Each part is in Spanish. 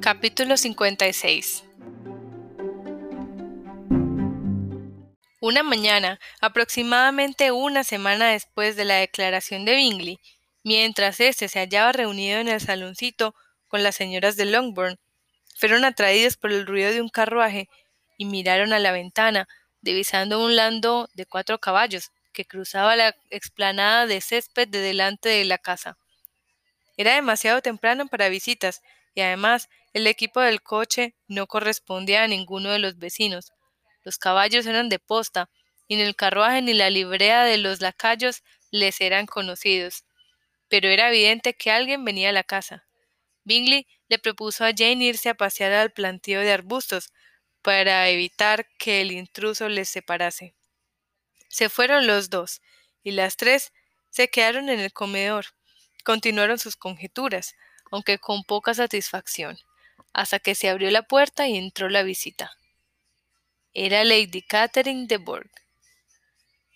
Capítulo 56 Una mañana, aproximadamente una semana después de la declaración de Bingley, mientras éste se hallaba reunido en el saloncito con las señoras de Longbourn, fueron atraídos por el ruido de un carruaje y miraron a la ventana, divisando un landó de cuatro caballos que cruzaba la explanada de césped de delante de la casa. Era demasiado temprano para visitas, y además el equipo del coche no correspondía a ninguno de los vecinos. Los caballos eran de posta, y ni el carruaje ni la librea de los lacayos les eran conocidos. Pero era evidente que alguien venía a la casa. Bingley le propuso a Jane irse a pasear al plantío de arbustos, para evitar que el intruso les separase. Se fueron los dos, y las tres se quedaron en el comedor. Continuaron sus conjeturas, aunque con poca satisfacción, hasta que se abrió la puerta y entró la visita. Era Lady Catherine de Bourgh.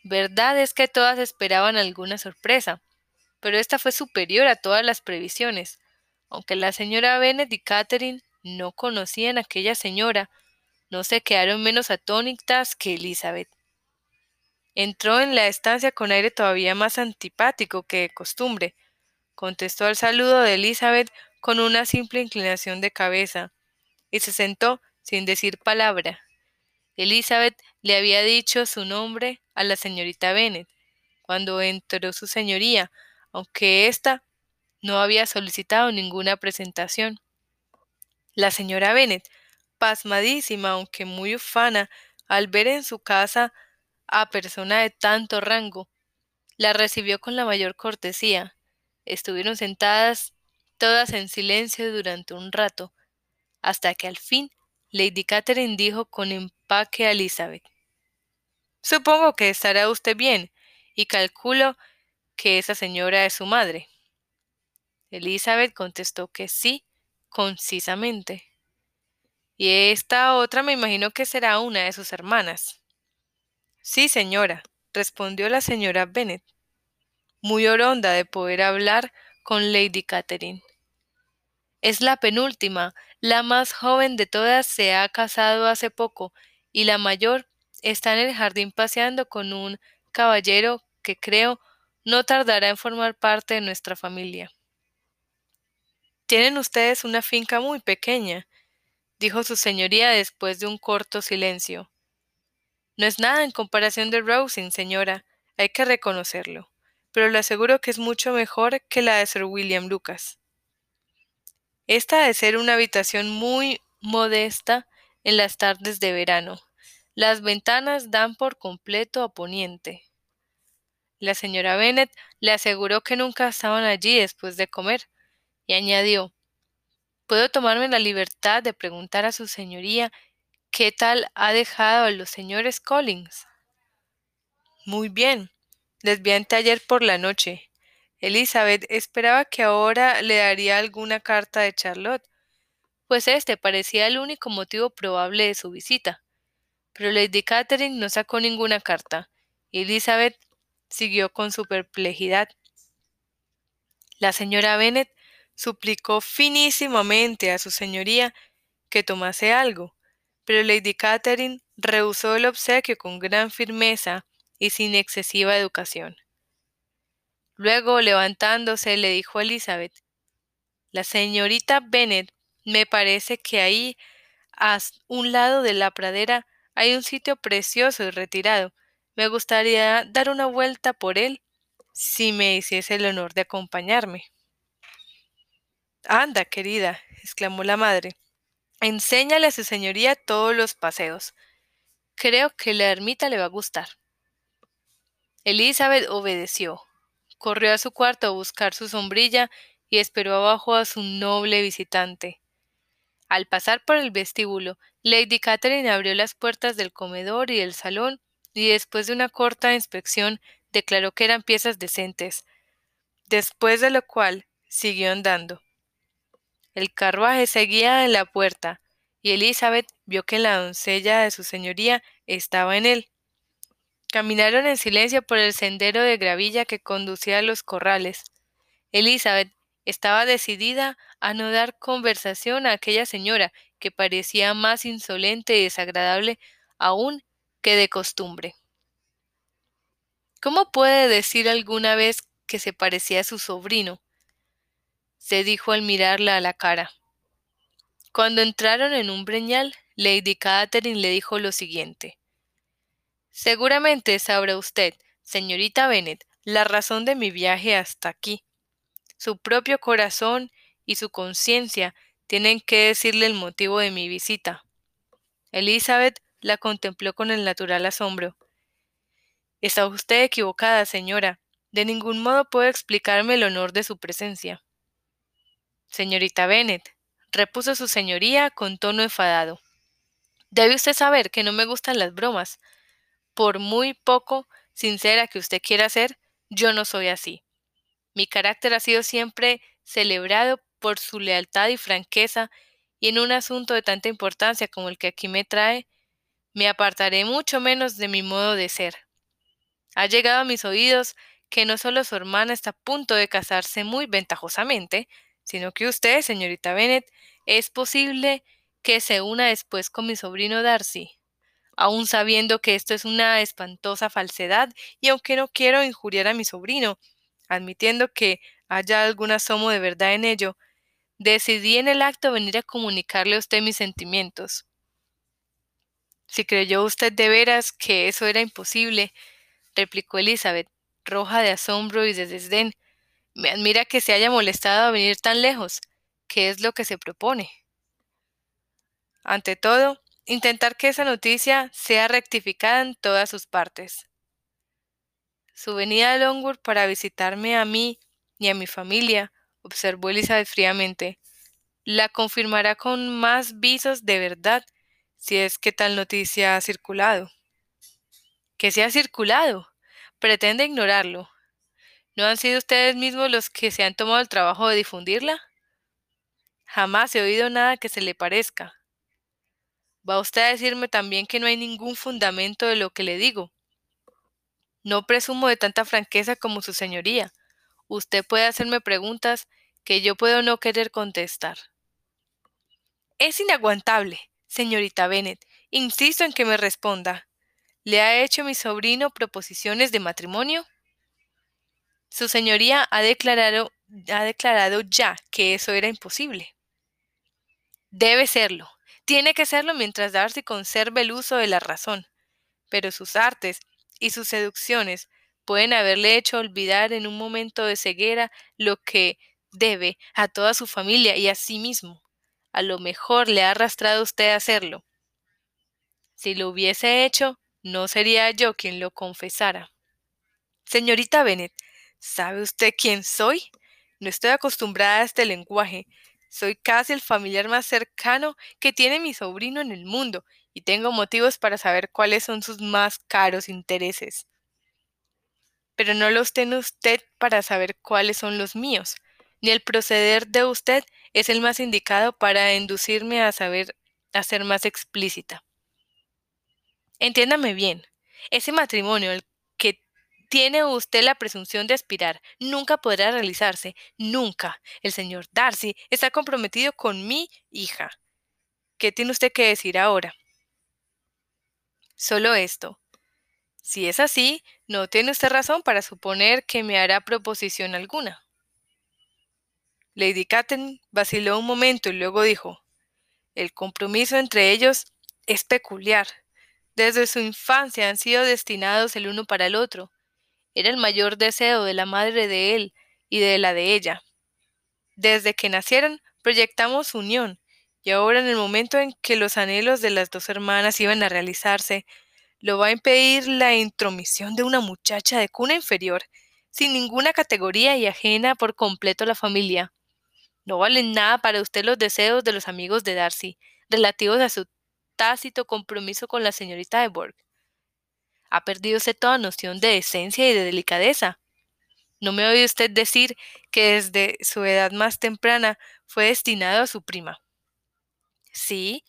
Verdad es que todas esperaban alguna sorpresa, pero esta fue superior a todas las previsiones. Aunque la señora Bennet y Catherine no conocían a aquella señora, no se quedaron menos atónitas que Elizabeth. Entró en la estancia con aire todavía más antipático que de costumbre. Contestó al saludo de Elizabeth con una simple inclinación de cabeza, y se sentó sin decir palabra. Elizabeth le había dicho su nombre a la señorita Bennet, cuando entró su señoría, aunque ésta no había solicitado ninguna presentación. La señora Bennet, pasmadísima, aunque muy ufana, al ver en su casa a persona de tanto rango. La recibió con la mayor cortesía. Estuvieron sentadas todas en silencio durante un rato, hasta que al fin Lady Catherine dijo con empaque a Elizabeth Supongo que estará usted bien, y calculo que esa señora es su madre. Elizabeth contestó que sí, concisamente. Y esta otra me imagino que será una de sus hermanas. Sí, señora, respondió la señora Bennet, muy oronda de poder hablar con Lady Catherine. Es la penúltima, la más joven de todas se ha casado hace poco, y la mayor está en el jardín paseando con un caballero que creo no tardará en formar parte de nuestra familia. Tienen ustedes una finca muy pequeña, dijo su señoría después de un corto silencio. No es nada en comparación de Rosing, señora, hay que reconocerlo, pero le aseguro que es mucho mejor que la de Sir William Lucas. Esta ha de ser una habitación muy modesta en las tardes de verano. Las ventanas dan por completo a poniente. La señora Bennet le aseguró que nunca estaban allí después de comer, y añadió Puedo tomarme la libertad de preguntar a su señoría ¿Qué tal ha dejado a los señores Collins? Muy bien. Les vi ayer por la noche. Elizabeth esperaba que ahora le daría alguna carta de Charlotte, pues este parecía el único motivo probable de su visita. Pero Lady Catherine no sacó ninguna carta, y Elizabeth siguió con su perplejidad. La señora Bennet suplicó finísimamente a su señoría que tomase algo, pero Lady Catherine rehusó el obsequio con gran firmeza y sin excesiva educación. Luego, levantándose, le dijo a Elizabeth La señorita Bennet me parece que ahí, a un lado de la pradera, hay un sitio precioso y retirado. Me gustaría dar una vuelta por él, si me hiciese el honor de acompañarme. Anda, querida, exclamó la madre, Enséñale a su señoría todos los paseos. Creo que la ermita le va a gustar. Elizabeth obedeció. Corrió a su cuarto a buscar su sombrilla y esperó abajo a su noble visitante. Al pasar por el vestíbulo, Lady Catherine abrió las puertas del comedor y del salón y después de una corta inspección declaró que eran piezas decentes, después de lo cual siguió andando. El carruaje seguía en la puerta, y Elizabeth vio que la doncella de su señoría estaba en él. Caminaron en silencio por el sendero de gravilla que conducía a los corrales. Elizabeth Estaba decidida a no dar conversación a aquella señora que parecía más insolente y desagradable aún que de costumbre. ¿Cómo puede decir alguna vez que se parecía a su sobrino? se dijo al mirarla a la cara. Cuando entraron en un breñal, Lady Catherine le dijo lo siguiente. Seguramente sabrá usted, señorita Bennet, la razón de mi viaje hasta aquí. Su propio corazón y su conciencia tienen que decirle el motivo de mi visita. Elizabeth la contempló con el natural asombro. Está usted equivocada, señora. De ningún modo puedo explicarme el honor de su presencia. Señorita Bennet, repuso su señoría con tono enfadado. Debe usted saber que no me gustan las bromas. Por muy poco sincera que usted quiera ser, yo no soy así. Mi carácter ha sido siempre celebrado por su lealtad y franqueza, y en un asunto de tanta importancia como el que aquí me trae, me apartaré mucho menos de mi modo de ser. Ha llegado a mis oídos que no solo su hermana está a punto de casarse muy ventajosamente, sino que usted, señorita Bennet, es posible que se una después con mi sobrino Darcy. Aun sabiendo que esto es una espantosa falsedad, y aunque no quiero injuriar a mi sobrino, admitiendo que haya algún asomo de verdad en ello, decidí en el acto venir a comunicarle a usted mis sentimientos. Si creyó usted de veras que eso era imposible, replicó Elizabeth, roja de asombro y de desdén, me admira que se haya molestado a venir tan lejos. ¿Qué es lo que se propone? Ante todo, intentar que esa noticia sea rectificada en todas sus partes. Su venida a Longwood para visitarme a mí y a mi familia, observó Elizabeth fríamente, la confirmará con más visos de verdad si es que tal noticia ha circulado. Que se ha circulado. Pretende ignorarlo. ¿No han sido ustedes mismos los que se han tomado el trabajo de difundirla? Jamás he oído nada que se le parezca. ¿Va usted a decirme también que no hay ningún fundamento de lo que le digo? No presumo de tanta franqueza como su señoría. Usted puede hacerme preguntas que yo puedo no querer contestar. Es inaguantable, señorita Bennet. Insisto en que me responda. ¿Le ha hecho mi sobrino proposiciones de matrimonio? Su señoría ha declarado, ha declarado ya que eso era imposible. Debe serlo. Tiene que serlo mientras Darcy conserve el uso de la razón. Pero sus artes y sus seducciones pueden haberle hecho olvidar en un momento de ceguera lo que debe a toda su familia y a sí mismo. A lo mejor le ha arrastrado usted a hacerlo. Si lo hubiese hecho, no sería yo quien lo confesara. Señorita Bennet, ¿Sabe usted quién soy? No estoy acostumbrada a este lenguaje. Soy casi el familiar más cercano que tiene mi sobrino en el mundo, y tengo motivos para saber cuáles son sus más caros intereses. Pero no los tiene usted para saber cuáles son los míos, ni el proceder de usted es el más indicado para inducirme a saber a ser más explícita. Entiéndame bien, ese matrimonio al tiene usted la presunción de aspirar. Nunca podrá realizarse. Nunca. El señor Darcy está comprometido con mi hija. ¿Qué tiene usted que decir ahora? Solo esto. Si es así, no tiene usted razón para suponer que me hará proposición alguna. Lady Catherine vaciló un momento y luego dijo El compromiso entre ellos es peculiar. Desde su infancia han sido destinados el uno para el otro. Era el mayor deseo de la madre de él y de la de ella. Desde que nacieron proyectamos unión, y ahora en el momento en que los anhelos de las dos hermanas iban a realizarse, lo va a impedir la intromisión de una muchacha de cuna inferior, sin ninguna categoría y ajena por completo a la familia. No valen nada para usted los deseos de los amigos de Darcy, relativos a su tácito compromiso con la señorita de ha perdido toda noción de decencia y de delicadeza. ¿No me oye usted decir que desde su edad más temprana fue destinado a su prima? Sí,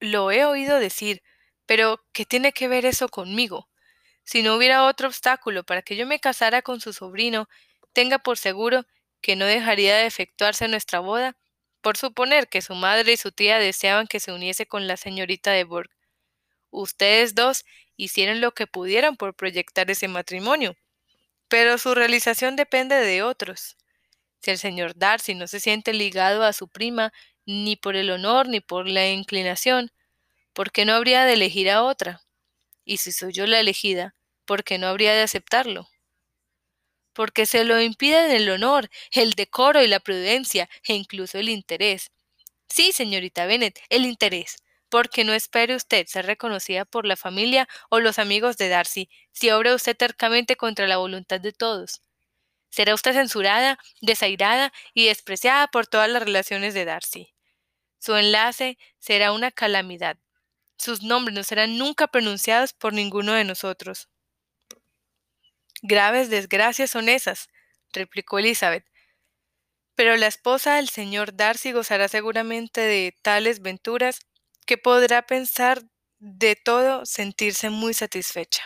lo he oído decir, pero ¿qué tiene que ver eso conmigo? Si no hubiera otro obstáculo para que yo me casara con su sobrino, tenga por seguro que no dejaría de efectuarse nuestra boda, por suponer que su madre y su tía deseaban que se uniese con la señorita de Bourg. Ustedes dos hicieron lo que pudieran por proyectar ese matrimonio, pero su realización depende de otros. Si el señor Darcy no se siente ligado a su prima, ni por el honor ni por la inclinación, ¿por qué no habría de elegir a otra? Y si soy yo la elegida, ¿por qué no habría de aceptarlo? Porque se lo impiden el honor, el decoro y la prudencia, e incluso el interés. Sí, señorita Bennet, el interés. Porque no espere usted ser reconocida por la familia o los amigos de Darcy, si obra usted tercamente contra la voluntad de todos. Será usted censurada, desairada y despreciada por todas las relaciones de Darcy. Su enlace será una calamidad. Sus nombres no serán nunca pronunciados por ninguno de nosotros. Graves desgracias son esas, replicó Elizabeth. Pero la esposa del señor Darcy gozará seguramente de tales venturas que podrá pensar de todo sentirse muy satisfecha.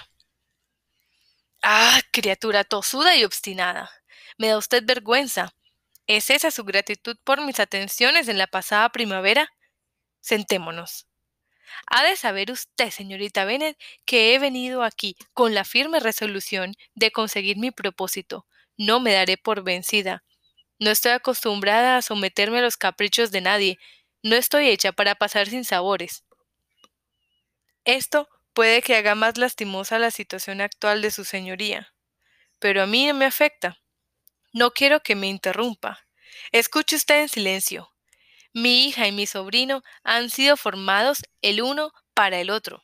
Ah, criatura tosuda y obstinada. Me da usted vergüenza. ¿Es esa su gratitud por mis atenciones en la pasada primavera? Sentémonos. Ha de saber usted, señorita Bennet, que he venido aquí con la firme resolución de conseguir mi propósito. No me daré por vencida. No estoy acostumbrada a someterme a los caprichos de nadie. No estoy hecha para pasar sin sabores. Esto puede que haga más lastimosa la situación actual de su señoría. Pero a mí no me afecta. No quiero que me interrumpa. Escuche usted en silencio. Mi hija y mi sobrino han sido formados el uno para el otro.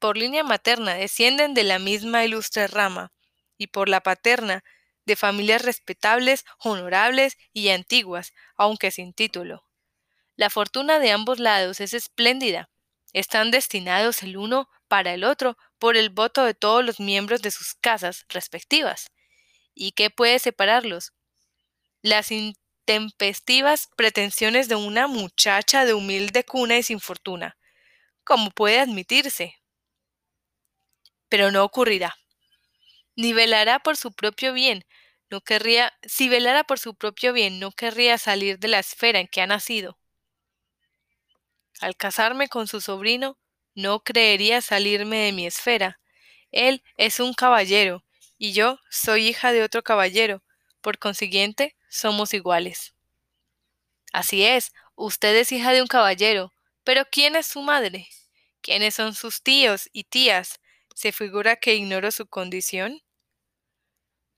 Por línea materna descienden de la misma ilustre rama, y por la paterna de familias respetables, honorables y antiguas, aunque sin título. La fortuna de ambos lados es espléndida. Están destinados el uno para el otro por el voto de todos los miembros de sus casas respectivas. ¿Y qué puede separarlos? Las intempestivas pretensiones de una muchacha de humilde cuna y sin fortuna. ¿Cómo puede admitirse? Pero no ocurrirá. Ni velará por su propio bien, no querría, si velara por su propio bien, no querría salir de la esfera en que ha nacido. Al casarme con su sobrino, no creería salirme de mi esfera. Él es un caballero, y yo soy hija de otro caballero, por consiguiente, somos iguales. Así es, usted es hija de un caballero, pero ¿quién es su madre? ¿Quiénes son sus tíos y tías? ¿Se figura que ignoro su condición?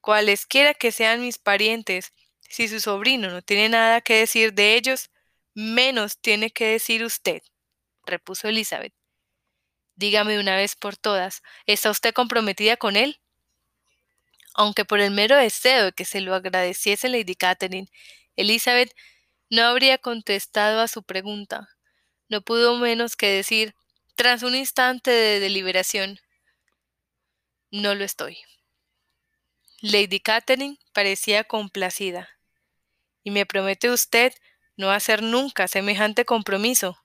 Cualesquiera que sean mis parientes, si su sobrino no tiene nada que decir de ellos, menos tiene que decir usted, repuso Elizabeth. Dígame una vez por todas, ¿está usted comprometida con él? Aunque por el mero deseo de que se lo agradeciese Lady Catherine, Elizabeth no habría contestado a su pregunta. No pudo menos que decir, tras un instante de deliberación, no lo estoy. Lady Catherine parecía complacida. ¿Y me promete usted no hacer nunca semejante compromiso?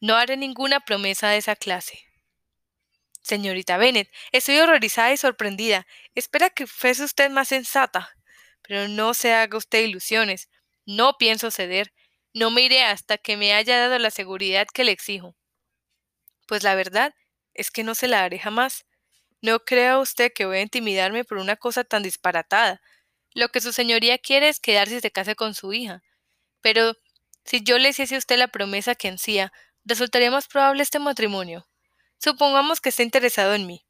No haré ninguna promesa de esa clase. Señorita Bennet, estoy horrorizada y sorprendida. Espera que fuese usted más sensata. Pero no se haga usted ilusiones. No pienso ceder. No me iré hasta que me haya dado la seguridad que le exijo. Pues la verdad es que no se la haré jamás. No crea usted que voy a intimidarme por una cosa tan disparatada. Lo que su señoría quiere es quedarse y se case con su hija. Pero si yo le hiciese a usted la promesa que ansía, resultaría más probable este matrimonio. Supongamos que esté interesado en mí.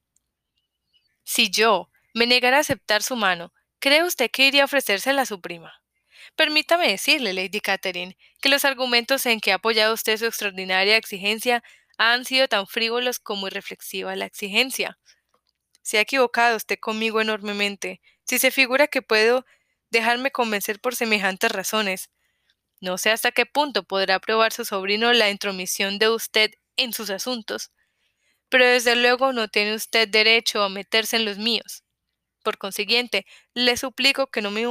Si yo me negara a aceptar su mano, ¿cree usted que iría a ofrecérsela a su prima? Permítame decirle, Lady Catherine, que los argumentos en que ha apoyado usted su extraordinaria exigencia han sido tan frívolos como irreflexiva la exigencia. Se ha equivocado usted conmigo enormemente, si se figura que puedo dejarme convencer por semejantes razones. No sé hasta qué punto podrá probar su sobrino la intromisión de usted en sus asuntos, pero desde luego no tiene usted derecho a meterse en los míos. Por consiguiente, le suplico que no me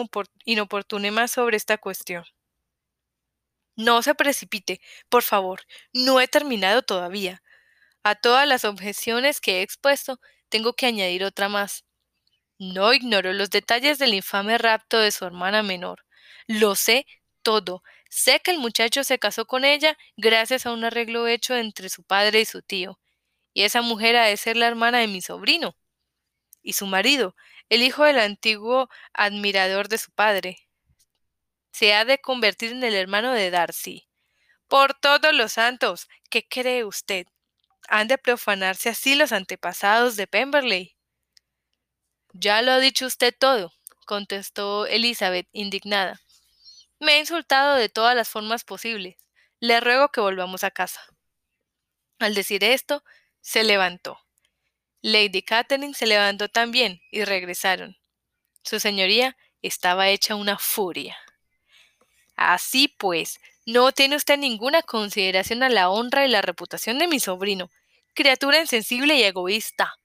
inoportune más sobre esta cuestión. No se precipite, por favor, no he terminado todavía. A todas las objeciones que he expuesto, tengo que añadir otra más. No ignoro los detalles del infame rapto de su hermana menor. Lo sé todo. Sé que el muchacho se casó con ella gracias a un arreglo hecho entre su padre y su tío. Y esa mujer ha de ser la hermana de mi sobrino. Y su marido, el hijo del antiguo admirador de su padre, se ha de convertir en el hermano de Darcy. Por todos los santos, ¿qué cree usted? ¿Han de profanarse así los antepasados de Pemberley? Ya lo ha dicho usted todo, contestó Elizabeth, indignada. Me ha insultado de todas las formas posibles. Le ruego que volvamos a casa. Al decir esto, se levantó. Lady Catherine se levantó también y regresaron. Su señoría estaba hecha una furia. Así pues, no tiene usted ninguna consideración a la honra y la reputación de mi sobrino, criatura insensible y egoísta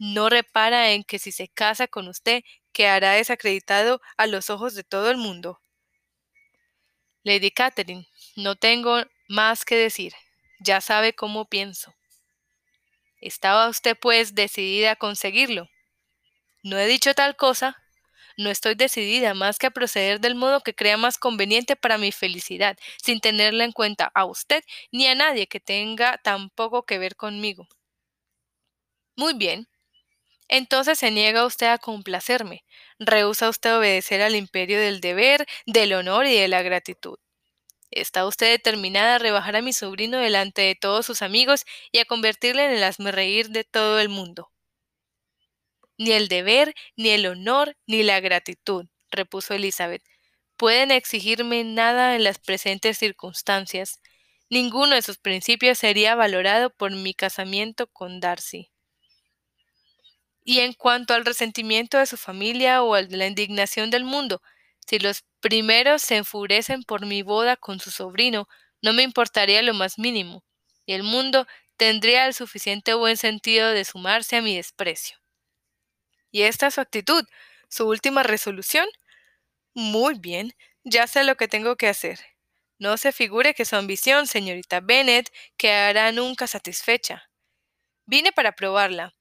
no repara en que si se casa con usted quedará desacreditado a los ojos de todo el mundo. Lady Catherine, no tengo más que decir. Ya sabe cómo pienso. ¿Estaba usted, pues, decidida a conseguirlo? No he dicho tal cosa. No estoy decidida más que a proceder del modo que crea más conveniente para mi felicidad, sin tenerla en cuenta a usted ni a nadie que tenga tan poco que ver conmigo. Muy bien, entonces se niega usted a complacerme, rehúsa usted obedecer al imperio del deber, del honor y de la gratitud. ¿Está usted determinada a rebajar a mi sobrino delante de todos sus amigos y a convertirle en el reír de todo el mundo? Ni el deber, ni el honor, ni la gratitud, repuso Elizabeth, pueden exigirme nada en las presentes circunstancias. Ninguno de sus principios sería valorado por mi casamiento con Darcy. Y en cuanto al resentimiento de su familia o de la indignación del mundo, si los primeros se enfurecen por mi boda con su sobrino, no me importaría lo más mínimo, y el mundo tendría el suficiente buen sentido de sumarse a mi desprecio. ¿Y esta es su actitud? ¿Su última resolución? Muy bien, ya sé lo que tengo que hacer. No se figure que su ambición, señorita Bennet, quedará nunca satisfecha. Vine para probarla,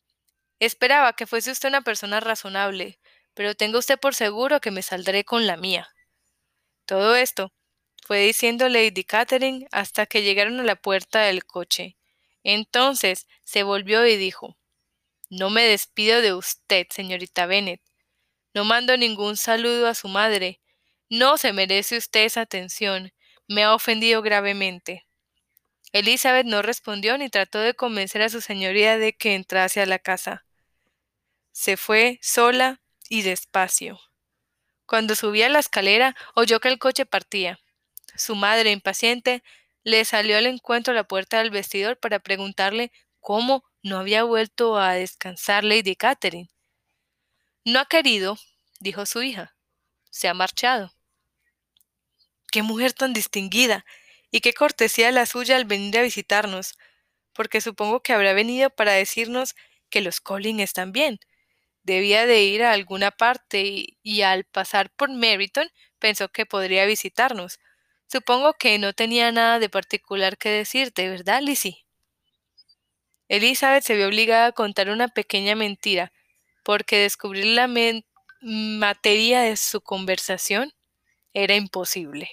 Esperaba que fuese usted una persona razonable, pero tenga usted por seguro que me saldré con la mía. Todo esto fue diciendo Lady Catherine hasta que llegaron a la puerta del coche. Entonces se volvió y dijo No me despido de usted, señorita Bennet. No mando ningún saludo a su madre. No se merece usted esa atención. Me ha ofendido gravemente. Elizabeth no respondió ni trató de convencer a su señoría de que entrase a la casa. Se fue sola y despacio. Cuando subía la escalera oyó que el coche partía. Su madre, impaciente, le salió al encuentro a la puerta del vestidor para preguntarle cómo no había vuelto a descansar Lady Catherine. No ha querido, dijo su hija. Se ha marchado. Qué mujer tan distinguida, y qué cortesía la suya al venir a visitarnos, porque supongo que habrá venido para decirnos que los Collins están bien, debía de ir a alguna parte y, al pasar por Meryton pensó que podría visitarnos. Supongo que no tenía nada de particular que decirte, ¿verdad, Lizzie? Elizabeth se vio obligada a contar una pequeña mentira, porque descubrir la materia de su conversación era imposible.